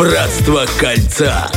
Братство кольца.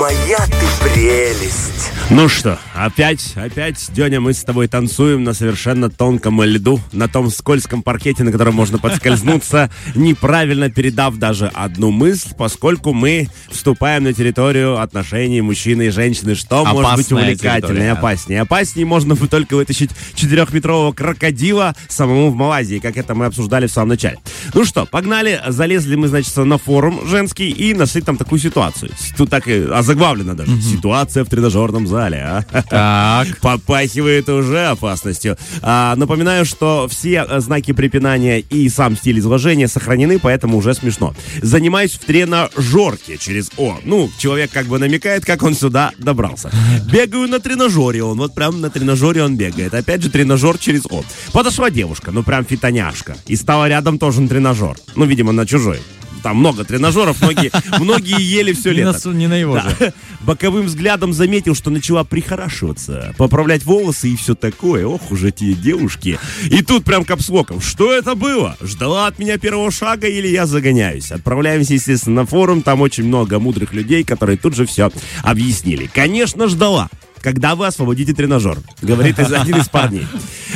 Моя ты прелесть. Ну что, опять, опять, Деня, мы с тобой танцуем на совершенно тонком льду, на том скользком паркете, на котором можно подскользнуться, неправильно передав даже одну мысль, поскольку мы вступаем на территорию отношений мужчины и женщины, что может быть Опасная увлекательнее, опаснее. Опаснее можно бы только вытащить четырехметрового крокодила самому в Малайзии, как это мы обсуждали в самом начале. Ну что, погнали, залезли мы, значит, на форум женский и нашли там такую ситуацию. Тут так и озаглавлено даже. Ситуация в тренажерном зале, а? Так. Попахивает уже опасностью. А, напоминаю, что все э, знаки препинания и сам стиль изложения сохранены, поэтому уже смешно. Занимаюсь в тренажерке через О. Ну, человек как бы намекает, как он сюда добрался. Бегаю на тренажере он, вот прям на тренажере он бегает. Опять же, тренажер через О. Подошла девушка, ну прям фитоняшка. И стала рядом тоже на тренажер. Ну, видимо, на чужой. Там много тренажеров, многие, многие ели все лето. не на его же. Боковым взглядом заметил, что начала прихорашиваться, поправлять волосы и все такое. Ох уж эти девушки. И тут прям капслоком. Что это было? Ждала от меня первого шага или я загоняюсь? Отправляемся, естественно, на форум. Там очень много мудрых людей, которые тут же все объяснили. Конечно, ждала. Когда вы освободите тренажер, говорит один из парней.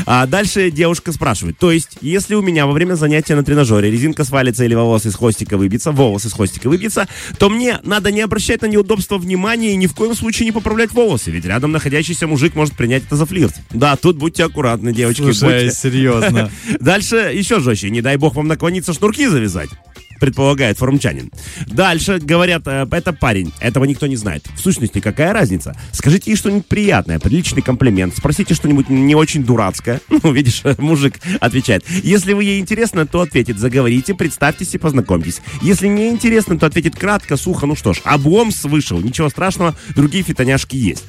А дальше девушка спрашивает, то есть, если у меня во время занятия на тренажере резинка свалится или волос из хвостика выбьется, волос из хвостика выбьется, то мне надо не обращать на неудобства внимания и ни в коем случае не поправлять волосы, ведь рядом находящийся мужик может принять это за флирт. Да, тут будьте аккуратны, девочки. Слушай, будьте. серьезно. Дальше еще жестче. Не дай бог вам наклониться шнурки завязать. Предполагает форумчанин. Дальше говорят, э, это парень, этого никто не знает. В сущности, какая разница? Скажите ей что-нибудь приятное, приличный комплимент, спросите что-нибудь не очень дурацкое. Ну, видишь, мужик отвечает. Если вы ей интересно, то ответит, заговорите, представьтесь и познакомьтесь. Если не интересно, то ответит кратко, сухо, ну что ж, облом вышел, ничего страшного, другие фитоняшки есть.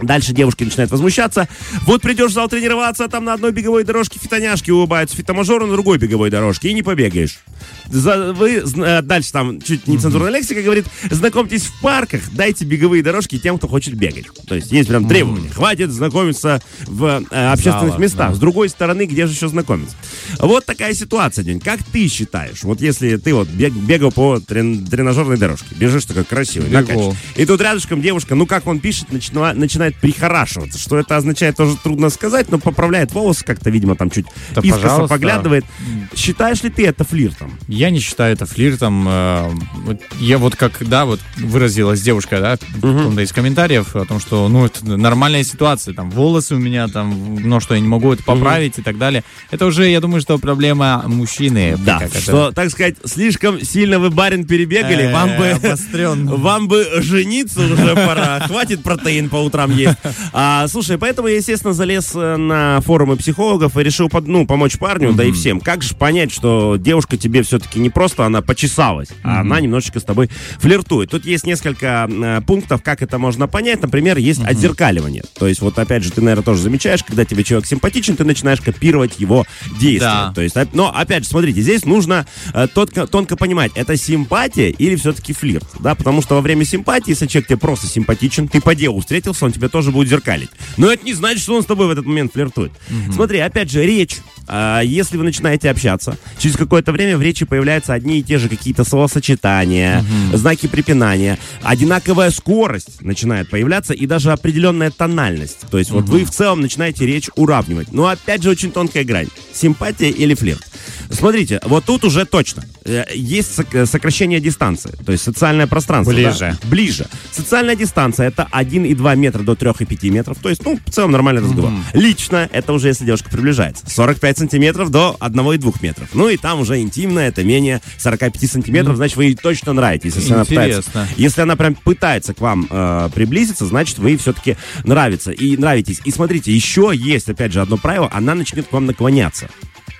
Дальше девушки начинают возмущаться. Вот придешь в зал тренироваться, а там на одной беговой дорожке фитоняшки улыбаются, фитомажору на другой беговой дорожке, и не побегаешь. За- вы, э, дальше там чуть нецензурная лексика говорит, знакомьтесь в парках, дайте беговые дорожки тем, кто хочет бегать. То есть есть прям требования. Хватит знакомиться в э, общественных Зала, местах. да. С другой стороны, где же еще знакомиться? Вот такая ситуация, День. Как ты считаешь? Вот если ты вот бег- бегал по трен- тренажерной дорожке, бежишь такой красивый, и тут рядышком девушка, ну как он пишет, начина- начинает прихорашиваться. Что это означает, тоже трудно сказать, но поправляет волосы как-то, видимо, там чуть Да, искоса пожалуйста. поглядывает. Считаешь ли ты это флиртом? Я не считаю это флиртом. э, Я вот как, да, вот выразилась девушка, да, каком-то из комментариев о том, что, ну, это нормальная ситуация, там, волосы у меня, там, ну, что я не могу это поправить и так далее. Это уже, я думаю, что проблема мужчины. Да, это? что, так сказать, слишком сильно вы, барин, перебегали, Э, вам бы... Вам бы жениться уже пора. Хватит протеин по утрам есть. А, слушай, поэтому я, естественно, залез э, на форумы психологов и решил под- ну, помочь парню, да и всем. Как же понять, что девушка тебе все-таки не просто она почесалась, а она немножечко с тобой флиртует. Тут есть несколько э, пунктов, как это можно понять. Например, есть отзеркаливание. То есть, вот опять же, ты, наверное, тоже замечаешь, когда тебе человек симпатичен, ты начинаешь копировать его действия. Да. То есть, оп- но опять же, смотрите, здесь нужно э, тонко, тонко понимать, это симпатия или все-таки флирт, да, потому что во время симпатии, если человек тебе просто симпатичен, ты по делу встретился, он тебя тоже будет зеркалить. Но это не значит, что он с тобой в этот момент флиртует. Смотри, опять же, речь. А, если вы начинаете общаться, через какое-то время в речи появляются одни и те же какие-то словосочетания, знаки препинания, одинаковая скорость начинает появляться и даже определенная тональность. То есть вот вы в целом начинаете речь уравнивать. Но опять же очень тонкая грань. Симпатия или флирт. Смотрите, вот тут уже точно. Э, Есть э, сокращение дистанции, то есть социальное пространство. да? Ближе. Ближе. Социальная дистанция это 1,2 метра до 3,5 метров. То есть, ну, в целом нормальный разговор. Лично это уже если девушка приближается. 45 сантиметров до 1,2 метров. Ну и там уже интимно, это менее 45 сантиметров, значит, вы ей точно нравитесь. Если она пытается, Интересно. если она прям пытается к вам э, приблизиться, значит, вы все-таки нравится и нравитесь. И смотрите, еще есть, опять же, одно правило, она начнет к вам наклоняться.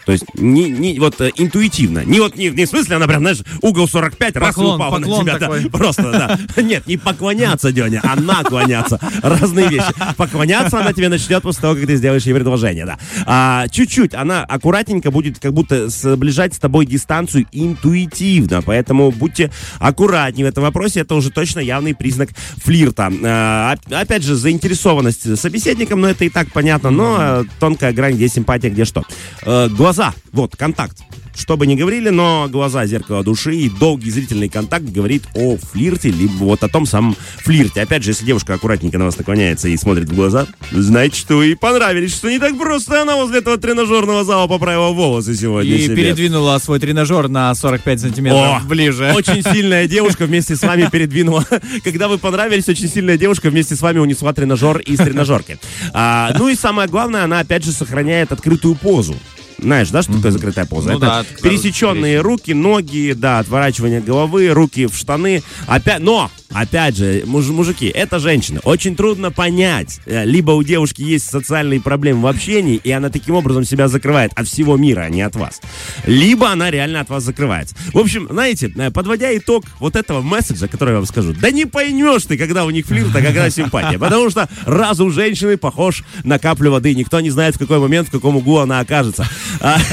То есть не, не вот э, интуитивно. Не вот не, не в смысле она прям, знаешь, угол 45, раз Поклон, упала на поклон тебя. да. такой. просто, да. Нет, не поклоняться, Деня, а наклоняться. Разные вещи. Поклоняться она тебе начнет после того, как ты сделаешь ей предложение, да. А, чуть-чуть, она аккуратненько будет как будто сближать с тобой дистанцию интуитивно, поэтому будьте аккуратнее в этом вопросе, это уже точно явный признак флирта. А, оп- опять же, заинтересованность собеседником, но это и так понятно, но э, тонкая грань, где симпатия, где что. Э, глаза Глаза, вот, контакт. Что бы ни говорили, но глаза зеркало души и долгий зрительный контакт говорит о флирте, либо вот о том самом флирте. Опять же, если девушка аккуратненько на вас наклоняется и смотрит в глаза, значит, что ей понравились, что не так просто она возле этого тренажерного зала поправила волосы сегодня И себе. передвинула свой тренажер на 45 сантиметров О, ближе. Очень сильная девушка вместе с вами передвинула. Когда вы понравились, очень сильная девушка вместе с вами унесла тренажер из тренажерки. А, ну и самое главное, она опять же сохраняет открытую позу. Знаешь, да, что такое закрытая поза? Ну Это да, пересеченные руки, ноги, да, отворачивание головы, руки в штаны. Опять, но, опять же, муж- мужики, это женщины. Очень трудно понять. Э, Либо у девушки есть социальные проблемы в общении, и она таким образом себя закрывает от всего мира, а не от вас. Либо она реально от вас закрывается. В общем, знаете, э, подводя итог вот этого месседжа, который я вам скажу, да не поймешь ты, когда у них флирт, а когда симпатия. Потому что разум женщины похож на каплю воды. Никто не знает, в какой момент, в каком углу она окажется. А,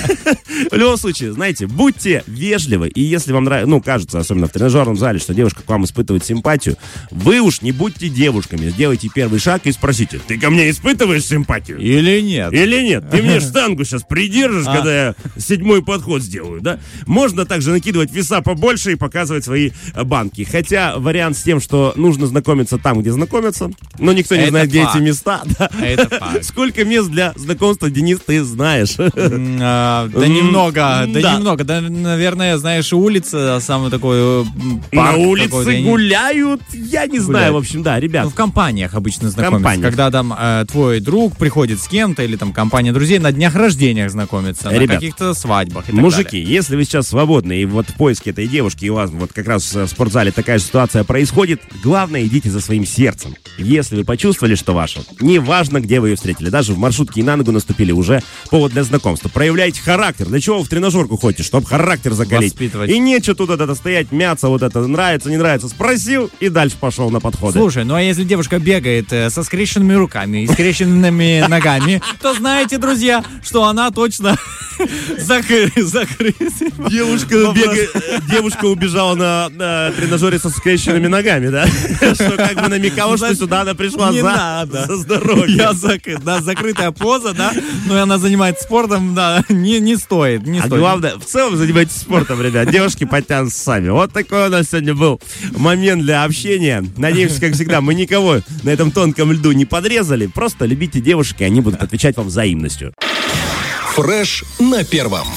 В любом случае, знаете, будьте вежливы. И если вам нравится, ну, кажется, особенно в тренажерном зале, что девушка к вам испытывает симпатию, вы уж не будьте девушками. Сделайте первый шаг и спросите, ты ко мне испытываешь симпатию? Или нет? Или нет? Ты мне штангу сейчас придержишь, А. когда я седьмой подход сделаю, да? Можно также накидывать веса побольше и показывать свои э, банки. Хотя вариант с тем, что нужно знакомиться там, где знакомятся, но никто не Это знает, где эти места. да. Это факт. Сколько мест для знакомства, Денис, ты знаешь? А, Да немного, да немного. Да, наверное, знаешь, улица, самый такой э, На улице какой-то, я не- гуляют, я не знаю, в общем, да, ребят. Ну, в компаниях обычно знакомятся. компаниях. Когда там э, твой друг приходит с кем-то, или там компания друзей на днях рождения знакомится, на Ребят, каких-то свадьбах и так Мужики, далее. если вы сейчас свободны и вот в поиске этой девушки, и у вас вот как раз в спортзале такая же ситуация происходит, главное, идите за своим сердцем. Если вы почувствовали, что ваше, неважно, где вы ее встретили, даже в маршрутке и на ногу наступили, уже повод для знакомства. Проявляйте характер. Для чего вы в тренажерку ходите? Чтобы характер закалить. И нечего тут это стоять, мяться, вот это, нравится, не нравится. Спросил и дальше пошел на подходы. Слушай, ну а если девушка бегает э, со скрещенными руками и скрещенными ногами, то знаете, друзья, что она точно закры- закрыта. Девушка, бегает, девушка убежала на, на тренажере со скрещенными ногами, да? Что как бы намекало, что сюда она пришла Не за, надо. за здоровье. Я зак- да, закрытая поза, да, но и она занимается спортом, да, не, не стоит, не А стоит. главное, в целом занимайтесь спортом, ребят. Девушки подтянутся сами. Вот такой у нас сегодня был момент для общения. Надеемся, как всегда, мы никого на этом тонком льду не подрезали. Просто любите девушек, и они будут отвечать вам взаимностью. Фреш на первом.